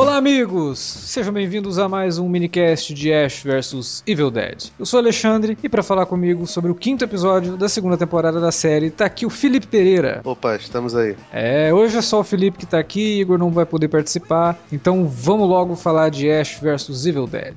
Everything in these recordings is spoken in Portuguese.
Olá, amigos! Sejam bem-vindos a mais um minicast de Ash vs Evil Dead. Eu sou Alexandre e para falar comigo sobre o quinto episódio da segunda temporada da série, tá aqui o Felipe Pereira. Opa, estamos aí. É, hoje é só o Felipe que tá aqui, Igor não vai poder participar, então vamos logo falar de Ash vs Evil Dead.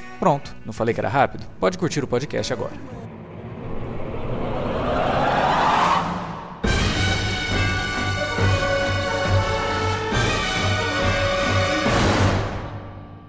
Pronto, não falei que era rápido? Pode curtir o podcast agora.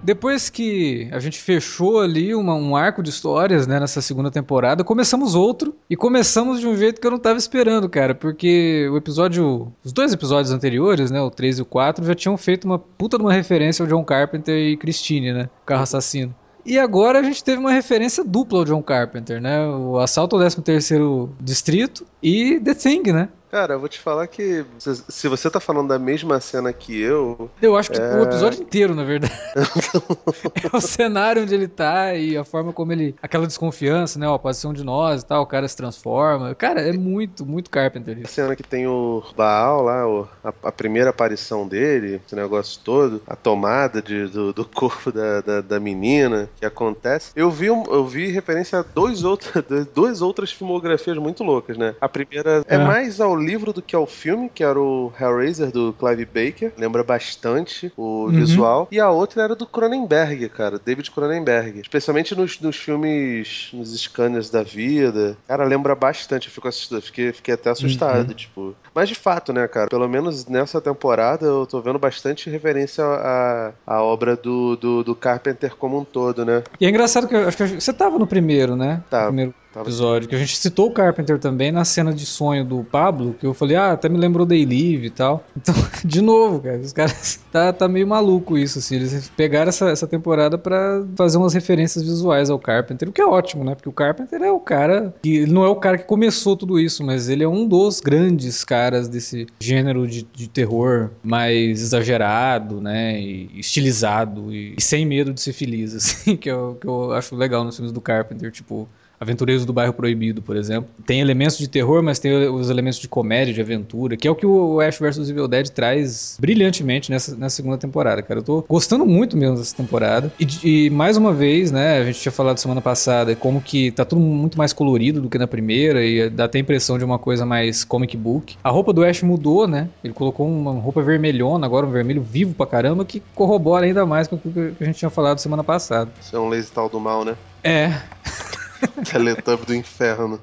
Depois que a gente fechou ali uma, um arco de histórias né, nessa segunda temporada, começamos outro e começamos de um jeito que eu não estava esperando, cara, porque o episódio. Os dois episódios anteriores, né, o 3 e o 4, já tinham feito uma puta de uma referência ao John Carpenter e Christine, né? Carro assassino. E agora a gente teve uma referência dupla ao John Carpenter, né? O Assalto ao 13 Distrito e The Thing, né? Cara, eu vou te falar que se você tá falando da mesma cena que eu. Eu acho que é... o episódio inteiro, na verdade. é o cenário onde ele tá e a forma como ele. Aquela desconfiança, né? Ó, pode ser um de nós e tal, o cara se transforma. Cara, é muito, muito Carpenter isso. A cena que tem o Baal lá, o, a, a, primeira aparição dele, esse negócio todo, a tomada de, do, do corpo da, da, da, menina que acontece. Eu vi, eu vi referência a dois outros, duas outras filmografias muito loucas, né? A primeira é, é mais ao livro do que ao filme, que era o Hellraiser do Clive Baker. Lembra bastante o uhum. visual. E a outra era do Cronenberg, cara. David Cronenberg. Especialmente nos, nos filmes, nos scanners da vida. Cara, lembra bastante. Eu fico assistindo, fiquei, fiquei até assustado, uhum. tipo. Mas de fato, né, cara? Pelo menos nessa temporada eu tô vendo bastante referência à, à obra do, do, do Carpenter como um todo, né? E é engraçado que eu acho que você tava no primeiro, né? Tá. Primeiro episódio, que a gente citou o Carpenter também na cena de sonho do Pablo, que eu falei, ah, até me lembrou Day Live e tal. Então, de novo, cara, os caras tá, tá meio maluco isso, assim. Eles pegaram essa, essa temporada para fazer umas referências visuais ao Carpenter, o que é ótimo, né? Porque o Carpenter é o cara. Que, ele não é o cara que começou tudo isso, mas ele é um dos grandes caras desse gênero de, de terror mais exagerado, né? E estilizado e, e sem medo de ser feliz, assim, que eu, que eu acho legal nos filmes do Carpenter, tipo. Aventureiros do Bairro Proibido, por exemplo. Tem elementos de terror, mas tem os elementos de comédia, de aventura, que é o que o Ash vs Evil Dead traz brilhantemente nessa, nessa segunda temporada, cara. Eu tô gostando muito mesmo dessa temporada. E, e, mais uma vez, né, a gente tinha falado semana passada como que tá tudo muito mais colorido do que na primeira e dá até a impressão de uma coisa mais comic book. A roupa do Ash mudou, né? Ele colocou uma roupa vermelhona, agora um vermelho vivo pra caramba, que corrobora ainda mais com o que a gente tinha falado semana passada. Isso é um lazy tal do mal, né? É. Teletubby do inferno.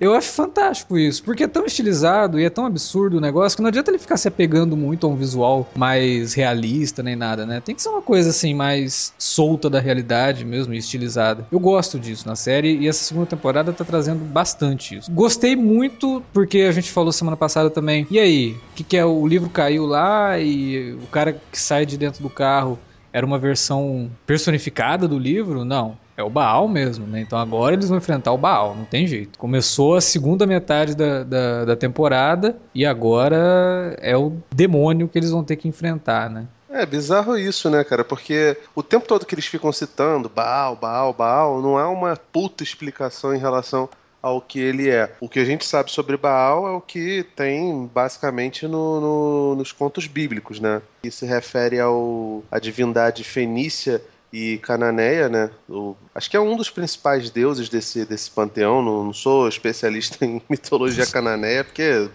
Eu acho fantástico isso, porque é tão estilizado e é tão absurdo o negócio que não adianta ele ficar se apegando muito a um visual mais realista nem nada, né? Tem que ser uma coisa assim mais solta da realidade mesmo estilizada. Eu gosto disso na série e essa segunda temporada tá trazendo bastante isso. Gostei muito porque a gente falou semana passada também. E aí, o que, que é? O livro caiu lá e o cara que sai de dentro do carro era uma versão personificada do livro? Não. É o Baal mesmo, né? Então agora eles vão enfrentar o Baal, não tem jeito. Começou a segunda metade da, da, da temporada e agora é o demônio que eles vão ter que enfrentar, né? É bizarro isso, né, cara? Porque o tempo todo que eles ficam citando Baal, Baal, Baal, não há uma puta explicação em relação ao que ele é. O que a gente sabe sobre Baal é o que tem basicamente no, no, nos contos bíblicos, né? Que se refere ao à divindade fenícia e Cananeia, né? O, acho que é um dos principais deuses desse, desse panteão. Não, não sou especialista em mitologia cananeia, porque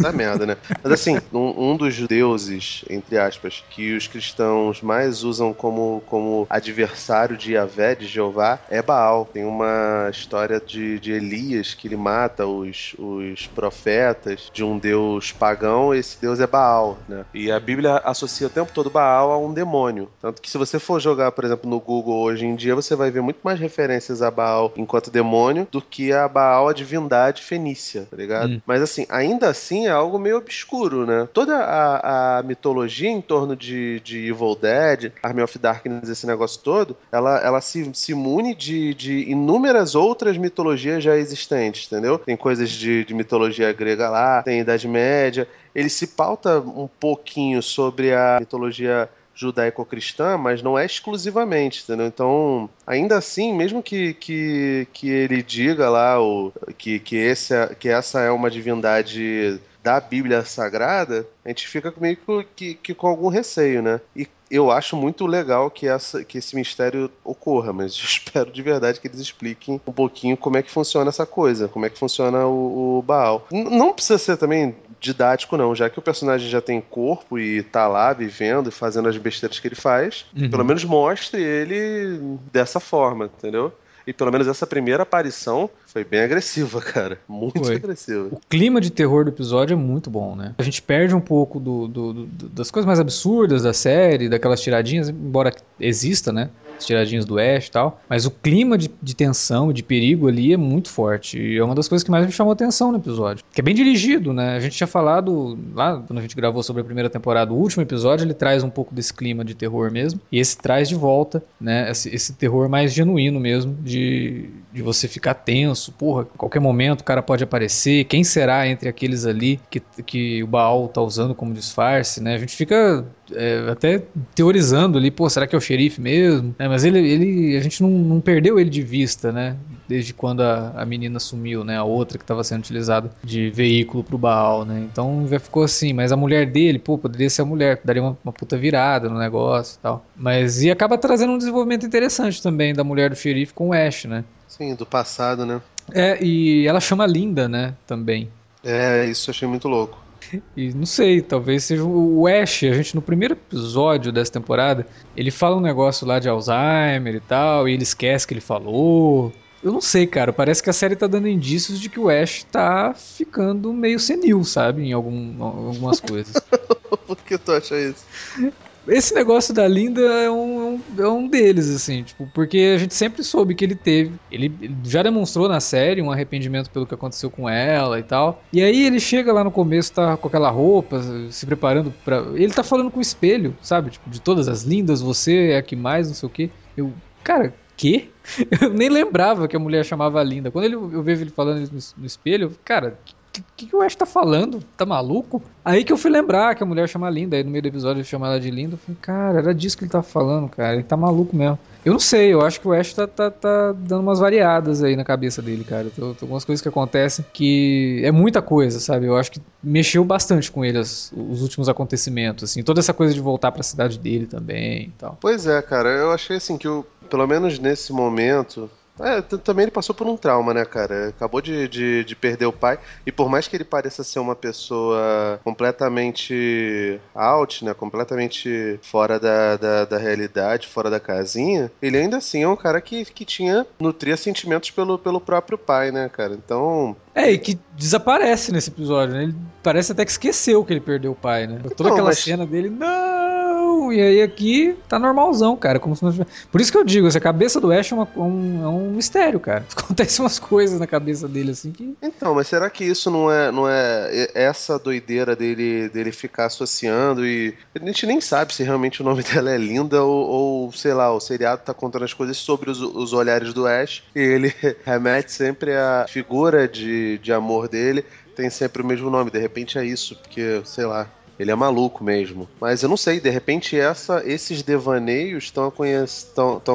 da merda, né? Mas assim, um, um, dos deuses, entre aspas, que os cristãos mais usam como, como adversário de Yahvé, de Jeová, é Baal. Tem uma história de, de Elias que ele mata os, os profetas de um deus pagão, esse deus é Baal, né? E a Bíblia associa o tempo todo Baal a um demônio. Tanto que se você for jogar, por exemplo, no Google hoje em dia, você vai ver muito mais referências a Baal enquanto demônio do que a Baal, a divindade fenícia, tá ligado? Hum. Mas assim, ainda assim é algo meio obscuro, né? Toda a, a mitologia em torno de, de Evil Dead, Army of Darkness, esse negócio todo, ela, ela se, se mune de, de inúmeras outras mitologias já existentes, entendeu? Tem coisas de, de mitologia grega lá, tem Idade Média. Ele se pauta um pouquinho sobre a mitologia judaico-cristã, mas não é exclusivamente, entendeu? Então, ainda assim, mesmo que, que, que ele diga lá o, que, que, esse, é, que essa é uma divindade da Bíblia Sagrada, a gente fica meio que, que, com algum receio, né? E eu acho muito legal que, essa, que esse mistério ocorra, mas eu espero de verdade que eles expliquem um pouquinho como é que funciona essa coisa, como é que funciona o, o Baal. N não precisa ser também didático, não, já que o personagem já tem corpo e tá lá vivendo e fazendo as besteiras que ele faz, uhum. pelo menos mostre ele dessa forma, entendeu? E pelo menos essa primeira aparição foi bem agressiva, cara. Muito foi. agressiva. O clima de terror do episódio é muito bom, né? A gente perde um pouco do, do, do, das coisas mais absurdas da série, daquelas tiradinhas, embora exista, né? As tiradinhas do Ash e tal. Mas o clima de, de tensão e de perigo ali é muito forte. E é uma das coisas que mais me chamou atenção no episódio. Que é bem dirigido, né? A gente tinha falado lá quando a gente gravou sobre a primeira temporada, o último episódio, ele traz um pouco desse clima de terror mesmo. E esse traz de volta, né? Esse, esse terror mais genuíno mesmo, de, de você ficar tenso. Porra, qualquer momento o cara pode aparecer. Quem será entre aqueles ali que, que o Baal tá usando como disfarce, né? A gente fica é, até teorizando ali, pô, será que é o xerife mesmo? É, mas ele, ele, a gente não, não, perdeu ele de vista, né? Desde quando a, a menina sumiu, né? A outra que estava sendo utilizada de veículo pro Baal, né? Então já ficou assim, mas a mulher dele, pô, poderia ser a mulher, daria uma, uma puta virada no negócio e tal. Mas e acaba trazendo um desenvolvimento interessante também da mulher do xerife com o Ash, né? Sim, do passado, né? É, e ela chama Linda, né? Também. É, isso eu achei muito louco. E não sei, talvez seja o Ash. A gente, no primeiro episódio dessa temporada, ele fala um negócio lá de Alzheimer e tal, e ele esquece que ele falou. Eu não sei, cara. Parece que a série tá dando indícios de que o Ash tá ficando meio senil, sabe? Em algum, algumas coisas. Por que tu acha isso? Esse negócio da Linda é um, é um deles, assim, tipo, porque a gente sempre soube que ele teve. Ele já demonstrou na série um arrependimento pelo que aconteceu com ela e tal. E aí ele chega lá no começo, tá com aquela roupa, se preparando para Ele tá falando com o espelho, sabe? Tipo, de todas as lindas, você é a que mais, não sei o quê. Eu, cara, quê? Eu nem lembrava que a mulher chamava Linda. Quando ele, eu vejo ele falando no, no espelho, eu, cara, que, que, que o Ash tá falando? Tá maluco? Aí que eu fui lembrar que a mulher chama Linda, aí no meio do episódio eu chamo ela de Linda. Eu falei, cara, era disso que ele tá falando, cara. Ele tá maluco mesmo. Eu não sei, eu acho que o Ash tá, tá, tá dando umas variadas aí na cabeça dele, cara. Tem, algumas coisas que acontecem que é muita coisa, sabe? Eu acho que mexeu bastante com ele as, os últimos acontecimentos, assim. Toda essa coisa de voltar para a cidade dele também e tal. Pois é, cara. Eu achei assim que, o, pelo menos nesse momento, é, também ele passou por um trauma, né, cara? Acabou de, de, de, perder o pai. E por mais que ele pareça ser uma pessoa completamente out, né? Completamente fora da, da, da realidade, fora da casinha, ele ainda assim é um cara que, que tinha, nutria sentimentos pelo, pelo próprio pai, né, cara? Então. É, e que desaparece nesse episódio, né? Ele parece até que esqueceu que ele perdeu o pai, né? Toda não, aquela mas... cena dele, não! E aí aqui tá normalzão, cara. Como se não... Por isso que eu digo, essa cabeça do Ash é, uma, um, é um mistério, cara. Acontecem umas coisas na cabeça dele assim que. Então, mas será que isso não é, não é essa doideira dele, dele ficar associando e. A gente nem sabe se realmente o nome dela é Linda ou, ou sei lá, o seriado tá contando as coisas sobre os, os olhares do Ash e ele remete sempre à figura de, de amor dele tem sempre o mesmo nome. De repente é isso, porque, sei lá, ele é maluco mesmo. Mas eu não sei, de repente essa, esses devaneios estão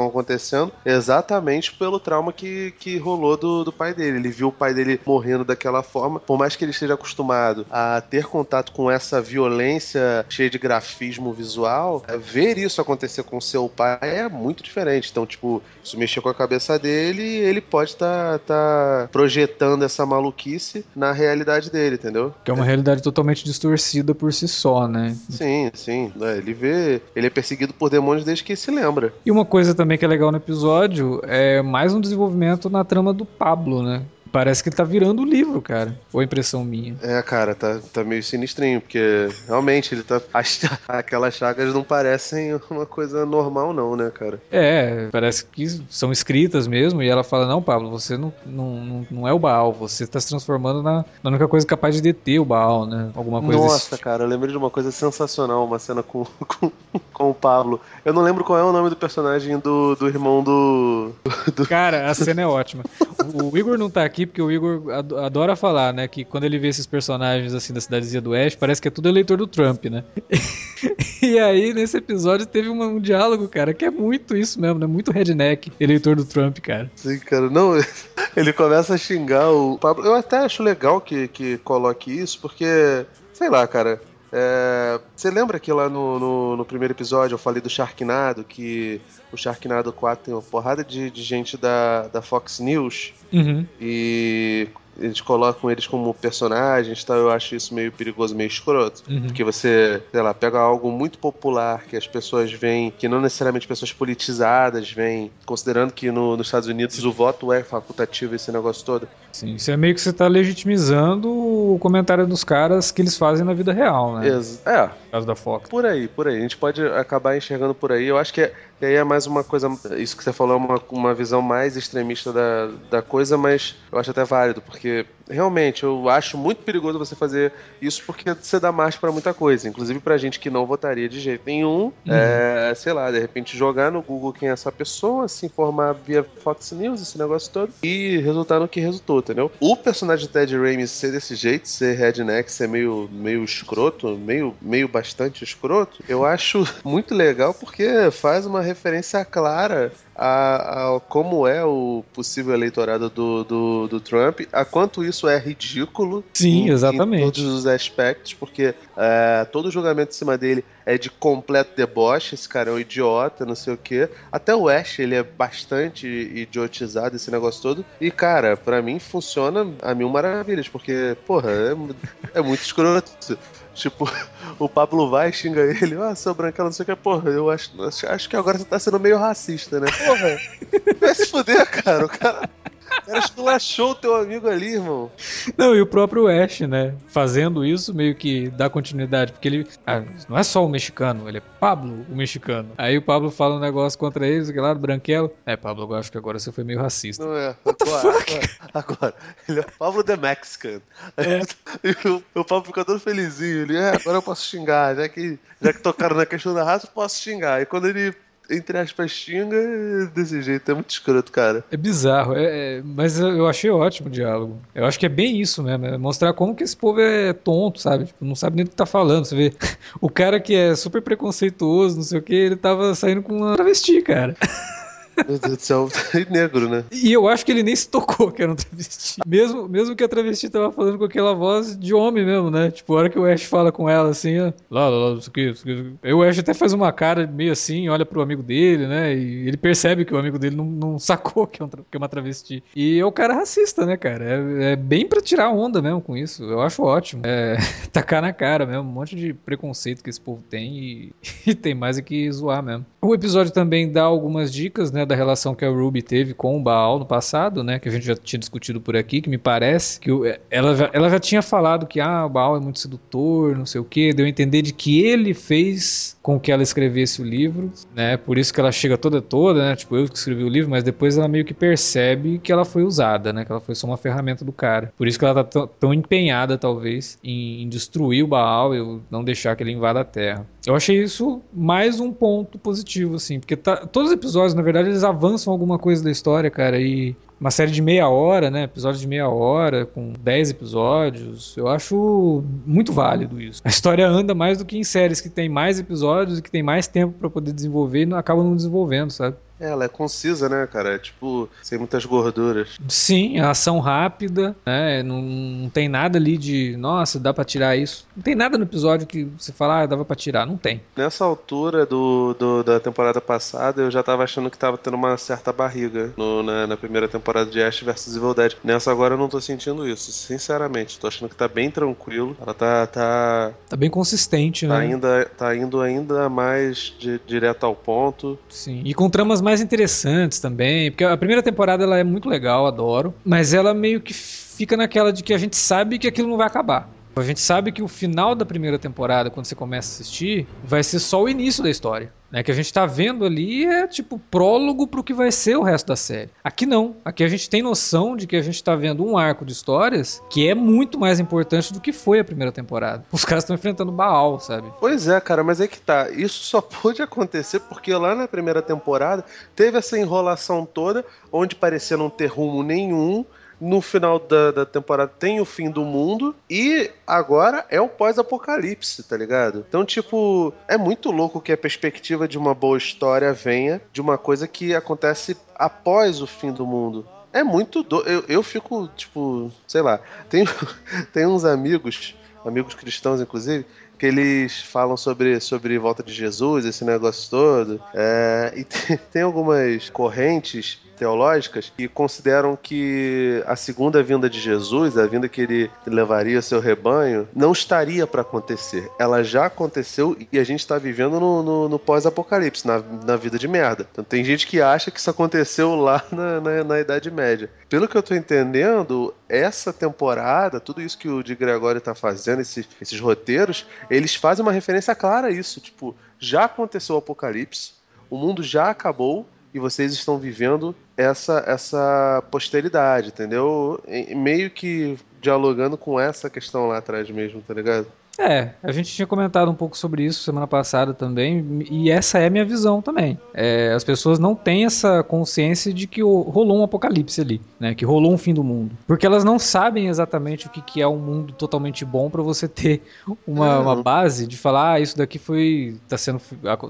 acontecendo exatamente pelo trauma que, que rolou do, do pai dele. Ele viu o pai dele morrendo daquela forma, por mais que ele esteja acostumado a ter contato com essa violência cheia de grafismo visual, é, ver isso acontecer com seu pai é muito diferente. Então, tipo, isso mexeu com a cabeça dele e ele pode estar tá, tá projetando essa maluquice na realidade dele, entendeu? Que é uma realidade totalmente distorcida por si só, né? Sim, sim. É, ele vê. Ele é perseguido por demônios desde que se lembra. E uma coisa também que é legal no episódio é mais um desenvolvimento na trama do Pablo, né? Parece que ele tá virando o livro, cara. Ou impressão minha. É, cara, tá, tá meio sinistrinho, porque realmente ele tá. As, aquelas chagas não parecem uma coisa normal, não, né, cara? É, parece que são escritas mesmo, e ela fala: Não, Pablo, você não, não, não é o Baal, você tá se transformando na, na única coisa capaz de deter o Baal, né? Alguma coisa Nossa, desse... cara, eu lembrei de uma coisa sensacional, uma cena com, com, com o Pablo. Eu não lembro qual é o nome do personagem do, do irmão do, do. Cara, a cena é ótima. O, o Igor não tá aqui aqui porque o Igor adora falar, né? Que quando ele vê esses personagens assim da cidadezinha do Oeste, parece que é tudo eleitor do Trump, né? e aí, nesse episódio, teve um, um, diálogo, cara, que é muito isso mesmo, né? Muito redneck, eleitor do Trump, cara. Sim, cara. Não, ele começa a xingar o Pablo. Eu até acho legal que, que coloque isso, porque, sei lá, cara. É, você lembra que lá no, no, no, primeiro episódio eu falei do Sharknado, que o Sharknado 4 tem uma porrada de, de gente da, da Fox News uhum. e eles colocam eles como personagens, tal, eu acho isso meio perigoso, meio escroto. Uhum. Porque você, sei lá, pega algo muito popular que as pessoas veem, que não necessariamente pessoas politizadas veem, considerando que no, nos Estados Unidos o voto é facultativo, esse negócio todo. Sim, isso é meio que você está legitimizando o comentário dos caras que eles fazem na vida real, né? Ex é. No caso da Fox. Por aí, por aí. A gente pode acabar enxergando por aí. Eu acho que é, e aí é mais uma coisa, isso que você falou é uma, uma visão mais extremista da, da coisa, mas eu acho até válido, porque realmente eu acho muito perigoso você fazer isso porque você dá marcha para muita coisa, inclusive pra gente que não votaria de jeito nenhum, uhum. é, sei lá, de repente jogar no Google quem é essa pessoa, se informar via Fox News, esse negócio todo, e resultar no que resultou, entendeu? O personagem de Ted Raimi ser desse jeito, ser redneck, ser meio, meio escroto, meio, meio bastante escroto, eu acho muito legal porque faz uma referência clara a, a, como é o possível eleitorado do, do, do, Trump, a quanto isso é ridículo. Sim, em, exatamente. Em todos os aspectos, porque é, todo julgamento em cima dele é de completo deboche, esse cara é um idiota, não sei o quê. Até o Ash, ele é bastante idiotizado, esse negócio todo. E, cara, para mim funciona a mil maravilhas, porque, porra, é, é muito escroto. Tipo, o Pablo vai xinga ele, ah, seu branquela, não sei o que, porra, eu acho, acho que agora você tá sendo meio racista, né? Porra, vai se fuder, cara, o cara era esculachou o teu amigo ali, irmão. Não, e o próprio Ash, né? Fazendo isso, meio que dá continuidade. Porque ele. Ah, não é só o mexicano, ele é Pablo, o mexicano. Aí o Pablo fala um negócio contra eles, que lá do Branquelo. É, Pablo, eu acho que agora você foi meio racista. Não é. What agora, agora, agora, ele é Pablo the Mexican. É. E o, o Pablo fica todo felizinho. Ele, é, agora eu posso xingar. Já que, já que tocaram na questão da raça, eu posso xingar. E quando ele entre aspas, xinga desse jeito. É muito escroto, cara. É bizarro, é, é, mas eu achei ótimo o diálogo. Eu acho que é bem isso mesmo, é mostrar como que esse povo é tonto, sabe? Tipo, não sabe nem o que tá falando. Você vê, o cara que é super preconceituoso, não sei o que, ele tava saindo com uma travesti, cara. Meu Deus do céu, negro, né? E eu acho que ele nem se tocou que era um travesti. Mesmo, mesmo que a travesti tava falando com aquela voz de homem mesmo, né? Tipo, a hora que o Ash fala com ela assim, ó, lá, lá, lá, isso aqui, isso aqui. Aí o Ash até faz uma cara meio assim, olha pro amigo dele, né? E ele percebe que o amigo dele não, não sacou que é, um, que é uma travesti. E é o cara racista, né, cara? É, é, bem pra tirar onda mesmo com isso. Eu acho ótimo. É tacar na cara mesmo, um monte de preconceito que esse povo tem e, e tem mais é que zoar mesmo. O episódio também dá algumas dicas, né? Da relação que a Ruby teve com o Baal no passado, né? Que a gente já tinha discutido por aqui, que me parece que ela, já, ela já tinha falado que ah, o Baal é muito sedutor, não sei o que, deu a entender de que ele fez com que ela escrevesse o livro, né? Por isso que ela chega toda toda, né? Tipo, eu que escrevi o livro, mas depois ela meio que percebe que ela foi usada, né? Que ela foi só uma ferramenta do cara. Por isso que ela tá tão empenhada, talvez, em, em destruir o Baal e não deixar que ele invada a Terra. Eu achei isso mais um ponto positivo, assim, porque tá, todos os episódios, na verdade, eles avançam alguma coisa da história, cara, e uma série de meia hora, né? Episódio de meia hora, com 10 episódios. Eu acho muito válido isso. A história anda mais do que em séries que tem mais episódios e que tem mais tempo para poder desenvolver e não, acaba não desenvolvendo, sabe? É, ela é concisa, né, cara? É tipo, sem muitas gorduras. Sim, a ação rápida, né? Não, não tem nada ali de, nossa, dá para tirar isso. Não tem nada no episódio que você fala, ah, dava pra tirar. Não tem. Nessa altura do, do da temporada passada, eu já tava achando que tava tendo uma certa barriga no, na, na, primeira temporada de Ash vs Evil Dead. Nessa agora eu não tô sentindo isso, sinceramente. Tô achando que tá bem tranquilo. Ela tá. Tá, tá bem consistente, tá né? Ainda, tá indo ainda mais de, direto ao ponto. Sim. E com tramas mais interessantes também, porque a primeira temporada ela é muito legal, adoro, mas ela meio que fica naquela de que a gente sabe que aquilo não vai acabar. A gente sabe que o final da primeira temporada, quando você começa a assistir, vai ser só o início da história. Né? Que a gente tá vendo ali é tipo prólogo pro que vai ser o resto da série. Aqui não. Aqui a gente tem noção de que a gente tá vendo um arco de histórias que é muito mais importante do que foi a primeira temporada. Os caras estão enfrentando Baal, sabe? Pois é, cara, mas é que tá. Isso só pôde acontecer porque lá na primeira temporada teve essa enrolação toda, onde parecia não ter rumo nenhum no final da, da temporada tem o fim do mundo e agora é o pós-apocalipse, tá ligado? Então, tipo, é muito louco que a perspectiva de uma boa história venha de uma coisa que acontece após o fim do mundo. É muito do... eu, eu fico, tipo, sei lá, tem, tem uns amigos, amigos cristãos, inclusive, que eles falam sobre, sobre volta de Jesus, esse negócio todo. É, e tem, tem algumas correntes teológicas que consideram que a segunda vinda de Jesus, a vinda que ele levaria seu rebanho, não estaria para acontecer. Ela já aconteceu e a gente está vivendo no, no, no pós-apocalipse, na, na vida de merda. Então tem gente que acha que isso aconteceu lá na, na, na Idade Média. Pelo que eu estou entendendo, essa temporada, tudo isso que o de Gregório está fazendo, esses, esses roteiros, eles fazem uma referência clara a isso. Tipo, já aconteceu o apocalipse, o mundo já acabou e vocês estão vivendo essa essa posteridade, entendeu? Meio que dialogando com essa questão lá atrás mesmo, tá ligado? É, a gente tinha comentado um pouco sobre isso semana passada também, e essa é a minha visão também. É, as pessoas não têm essa consciência de que rolou um apocalipse ali, né? Que rolou um fim do mundo. Porque elas não sabem exatamente o que, que é um mundo totalmente bom para você ter uma, uma, base de falar, ah, isso daqui foi. tá sendo.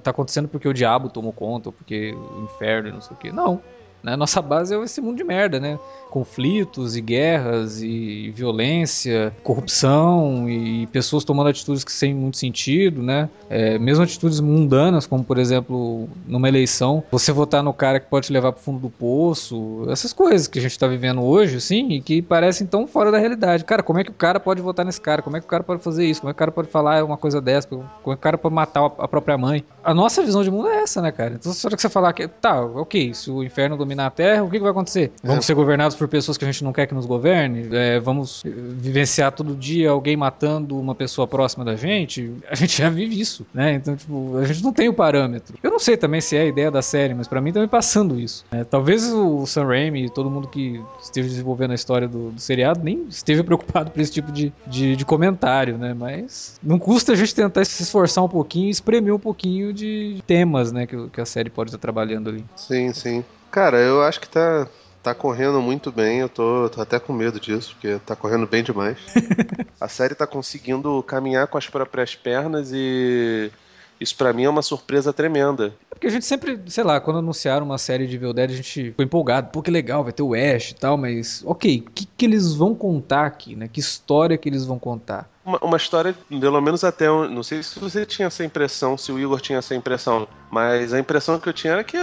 tá acontecendo porque o diabo tomou conta, ou porque o inferno e não sei o que. Não. Né? Nossa base é esse mundo de merda, né? Conflitos e guerras e violência, corrupção e pessoas tomando atitudes que sem muito sentido, né? É, mesmo atitudes mundanas, como por exemplo, numa eleição, você votar no cara que pode te levar pro fundo do poço, essas coisas que a gente tá vivendo hoje, assim, e que parecem tão fora da realidade. Cara, como é que o cara pode votar nesse cara? Como é que o cara pode fazer isso? Como é que o cara pode falar uma coisa dessa? Como é que o cara pode matar a própria mãe? A nossa visão de mundo é essa, né, cara? Então, só que você falar que, tá, ok, se o inferno domina dominar a Terra, o que, que vai acontecer? Vamos é. ser governados por pessoas que a gente não quer que nos governe? É, vamos vivenciar todo dia alguém matando uma pessoa próxima da gente? A gente já vive isso, né? Então, tipo, a gente não tem o parâmetro. Eu não sei também se é a ideia da série, mas para mim também passando isso. É, talvez o Sam Raimi e todo mundo que esteve desenvolvendo a história do, do seriado nem esteve preocupado por esse tipo de, de, de, comentário, né? Mas não custa a gente tentar se esforçar um pouquinho e espremer um pouquinho de temas, né? Que, que a série pode estar trabalhando ali. Sim, sim. Cara, eu acho que tá, tá correndo muito bem. Eu tô, tô até com medo disso, porque tá correndo bem demais. a série tá conseguindo caminhar com as próprias pernas e isso para mim é uma surpresa tremenda. É porque a gente sempre, sei lá, quando anunciaram uma série de Evil Dead, a gente ficou empolgado. Pô, que legal, vai ter o Ash e tal, mas ok, o que, que eles vão contar aqui, né? Que história que eles vão contar? Uma, uma, história, pelo menos até. Não sei se você tinha essa impressão, se o Igor tinha essa impressão, mas a impressão que eu tinha era que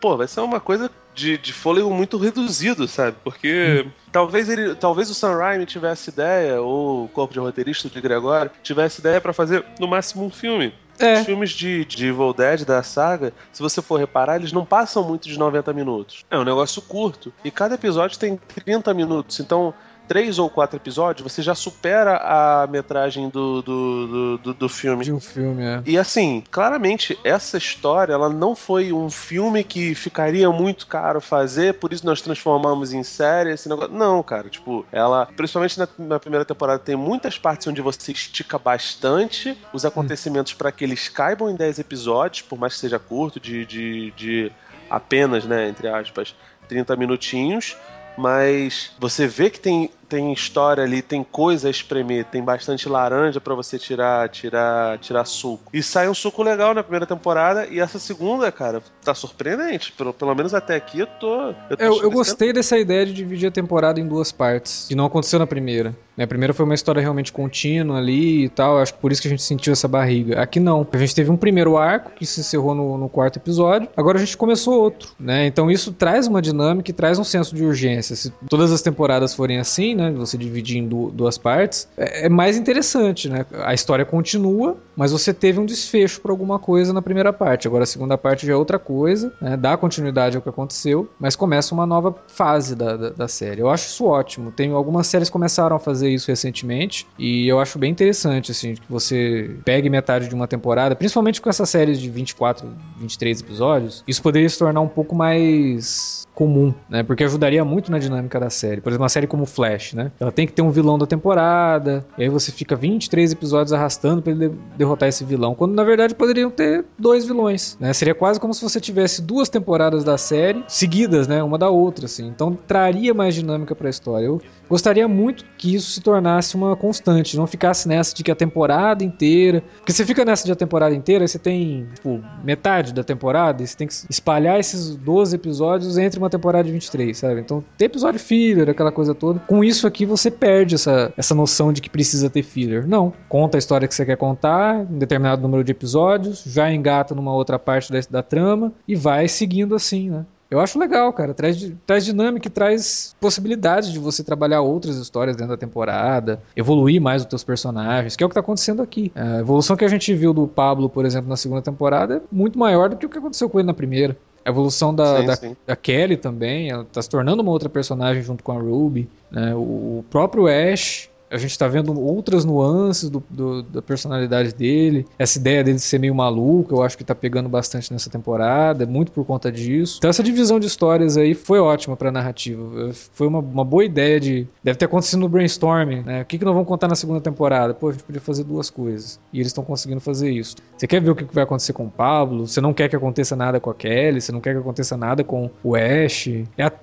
pô, vai ser uma coisa de, de fôlego muito reduzido, sabe? Porque hum. talvez ele, talvez o Sam Raimi tivesse ideia, ou o corpo de roteirista de Gregório, tivesse ideia para fazer no máximo um filme. É. Os filmes de, de Evil Dead da saga, se você for reparar, eles não passam muito de 90 minutos. É um negócio curto. E cada episódio tem 30 minutos. Então, três ou quatro episódios, você já supera a metragem do, do, do, do filme. De um filme, é. E assim, claramente, essa história, ela não foi um filme que ficaria muito caro fazer, por isso nós transformamos em série esse negócio. Não, cara, tipo, ela, principalmente na, na primeira temporada, tem muitas partes onde você estica bastante os acontecimentos hum. para que eles caibam em 10 episódios, por mais que seja curto, de, de, de apenas, né, entre aspas, 30 minutinhos mas você vê que tem tem história ali, tem coisa a espremer, tem bastante laranja para você tirar, tirar, tirar suco. E sai um suco legal na primeira temporada e essa segunda, cara, tá surpreendente. Pelo, pelo menos até aqui eu tô. Eu, tô eu, eu gostei dessa ideia de dividir a temporada em duas partes, que não aconteceu na primeira. Né? A primeira foi uma história realmente contínua ali e tal, acho que por isso que a gente sentiu essa barriga. Aqui não. A gente teve um primeiro arco que se encerrou no, no quarto episódio, agora a gente começou outro, né? Então isso traz uma dinâmica e traz um senso de urgência. Se todas as temporadas forem assim, né? Você dividir em duas partes, é, é mais interessante, né? A história continua, mas você teve um desfecho para alguma coisa na primeira parte. Agora a segunda parte já é outra coisa, né? dá continuidade ao que aconteceu, mas começa uma nova fase da, da, da, série. Eu acho isso ótimo. Tem algumas séries começaram a fazer isso recentemente e eu acho bem interessante, assim, que você pegue metade de uma temporada, principalmente com essas séries de 24, 23 episódios, isso poderia se tornar um pouco mais comum, né? Porque ajudaria muito na dinâmica da série. Por exemplo, uma série como Flash, né? Ela tem que ter um vilão da temporada, e aí você fica 23 episódios arrastando para ele derrotar esse vilão, quando na verdade poderiam ter dois vilões, né? Seria quase como se você tivesse duas temporadas da série seguidas, né? Uma da outra, assim. Então traria mais dinâmica para a história. Eu gostaria muito que isso se tornasse uma constante, não ficasse nessa de que a temporada inteira. Porque você fica nessa de a temporada inteira, você tem tipo, metade da temporada, e você tem que espalhar esses 12 episódios entre uma temporada de 23, sabe? Então, tem episódio filler, aquela coisa toda. Com isso aqui, você perde essa, essa noção de que precisa ter filler. Não. Conta a história que você quer contar, um determinado número de episódios, já engata numa outra parte da, da trama e vai seguindo assim, né? Eu acho legal, cara. Traz, traz dinâmica e traz possibilidades de você trabalhar outras histórias dentro da temporada, evoluir mais os teus personagens, que é o que tá acontecendo aqui. A evolução que a gente viu do Pablo, por exemplo, na segunda temporada é muito maior do que o que aconteceu com ele na primeira. A evolução da, sim, da, sim. da, Kelly também, ela tá se tornando uma outra personagem junto com a Ruby. Né? O próprio Ash a gente tá vendo outras nuances do, do, da personalidade dele. Essa ideia dele de ser meio maluco, eu acho que tá pegando bastante nessa temporada, muito por conta disso. Então essa divisão de histórias aí foi ótima pra narrativa. Foi uma, uma boa ideia de. Deve ter acontecido no brainstorming, né? O que, que nós vamos contar na segunda temporada? Pô, a gente podia fazer duas coisas. E eles estão conseguindo fazer isso. Você quer ver o que vai acontecer com o Pablo? Você não quer que aconteça nada com a Kelly? Você não quer que aconteça nada com o Ash?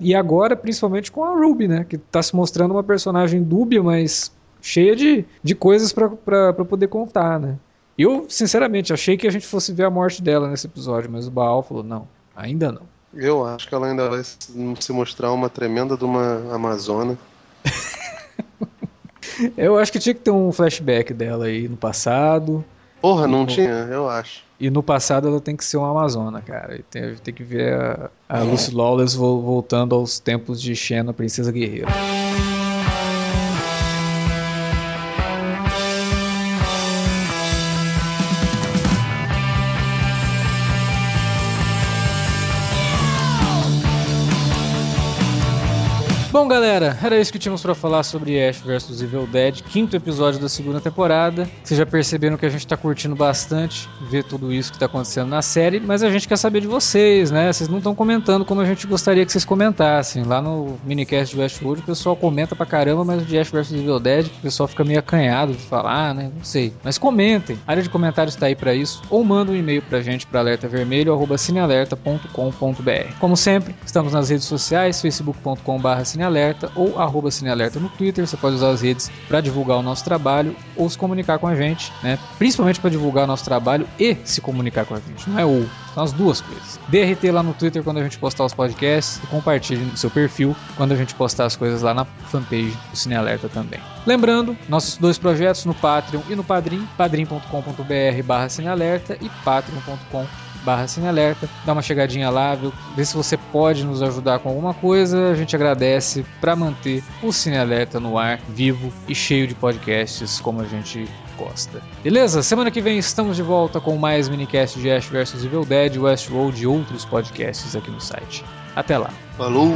E agora, principalmente com a Ruby, né? Que tá se mostrando uma personagem dúbia, mas cheia de, de coisas para poder contar, né? Eu, sinceramente, achei que a gente fosse ver a morte dela nesse episódio, mas o Baal falou: não, ainda não. Eu acho que ela ainda vai se mostrar uma tremenda de uma Amazona. eu acho que tinha que ter um flashback dela aí no passado. Porra, não no... tinha, eu acho. E no passado ela tem que ser uma Amazona, cara. E tem, tem que ver a, a Lucy Lawless voltando aos tempos de Xena, Princesa Guerreira. Bom, galera, era isso que tínhamos para falar sobre Ash vs Evil Dead, quinto episódio da segunda temporada. Vocês já perceberam que a gente tá curtindo bastante ver tudo isso que tá acontecendo na série, mas a gente quer saber de vocês, né? Vocês não estão comentando como a gente gostaria que vocês comentassem. Lá no minicast de Westworld o pessoal comenta pra caramba, mas o de Ash vs Evil Dead o pessoal fica meio acanhado de falar, né? Não sei. Mas comentem. A área de comentários tá aí para isso. Ou manda um e-mail pra gente para alertavermelho@cinealerta.com.br. Como sempre, estamos nas redes sociais, facebook.com/cinealerta Cinealerta ou arroba Cinealerta no Twitter. Você pode usar as redes para divulgar o nosso trabalho ou se comunicar com a gente, né? Principalmente para divulgar o nosso trabalho e se comunicar com a gente, não é ou. São as duas coisas. DRT lá no Twitter quando a gente postar os podcasts e compartilhe no seu perfil quando a gente postar as coisas lá na fanpage do Cinealerta também. Lembrando, nossos dois projetos no Patreon e no Padrim, padrim.com.br barra Cinealerta e patreon.com barra Cinealerta, dá uma chegadinha lá, viu? vê se você pode nos ajudar com alguma coisa, a gente agradece para manter o Cinealerta no ar, vivo e cheio de podcasts como a gente gosta. Beleza? Semana que vem estamos de volta com mais minicast de Ash vs Evil Dead, Westworld e outros podcasts aqui no site. Até lá. Falou!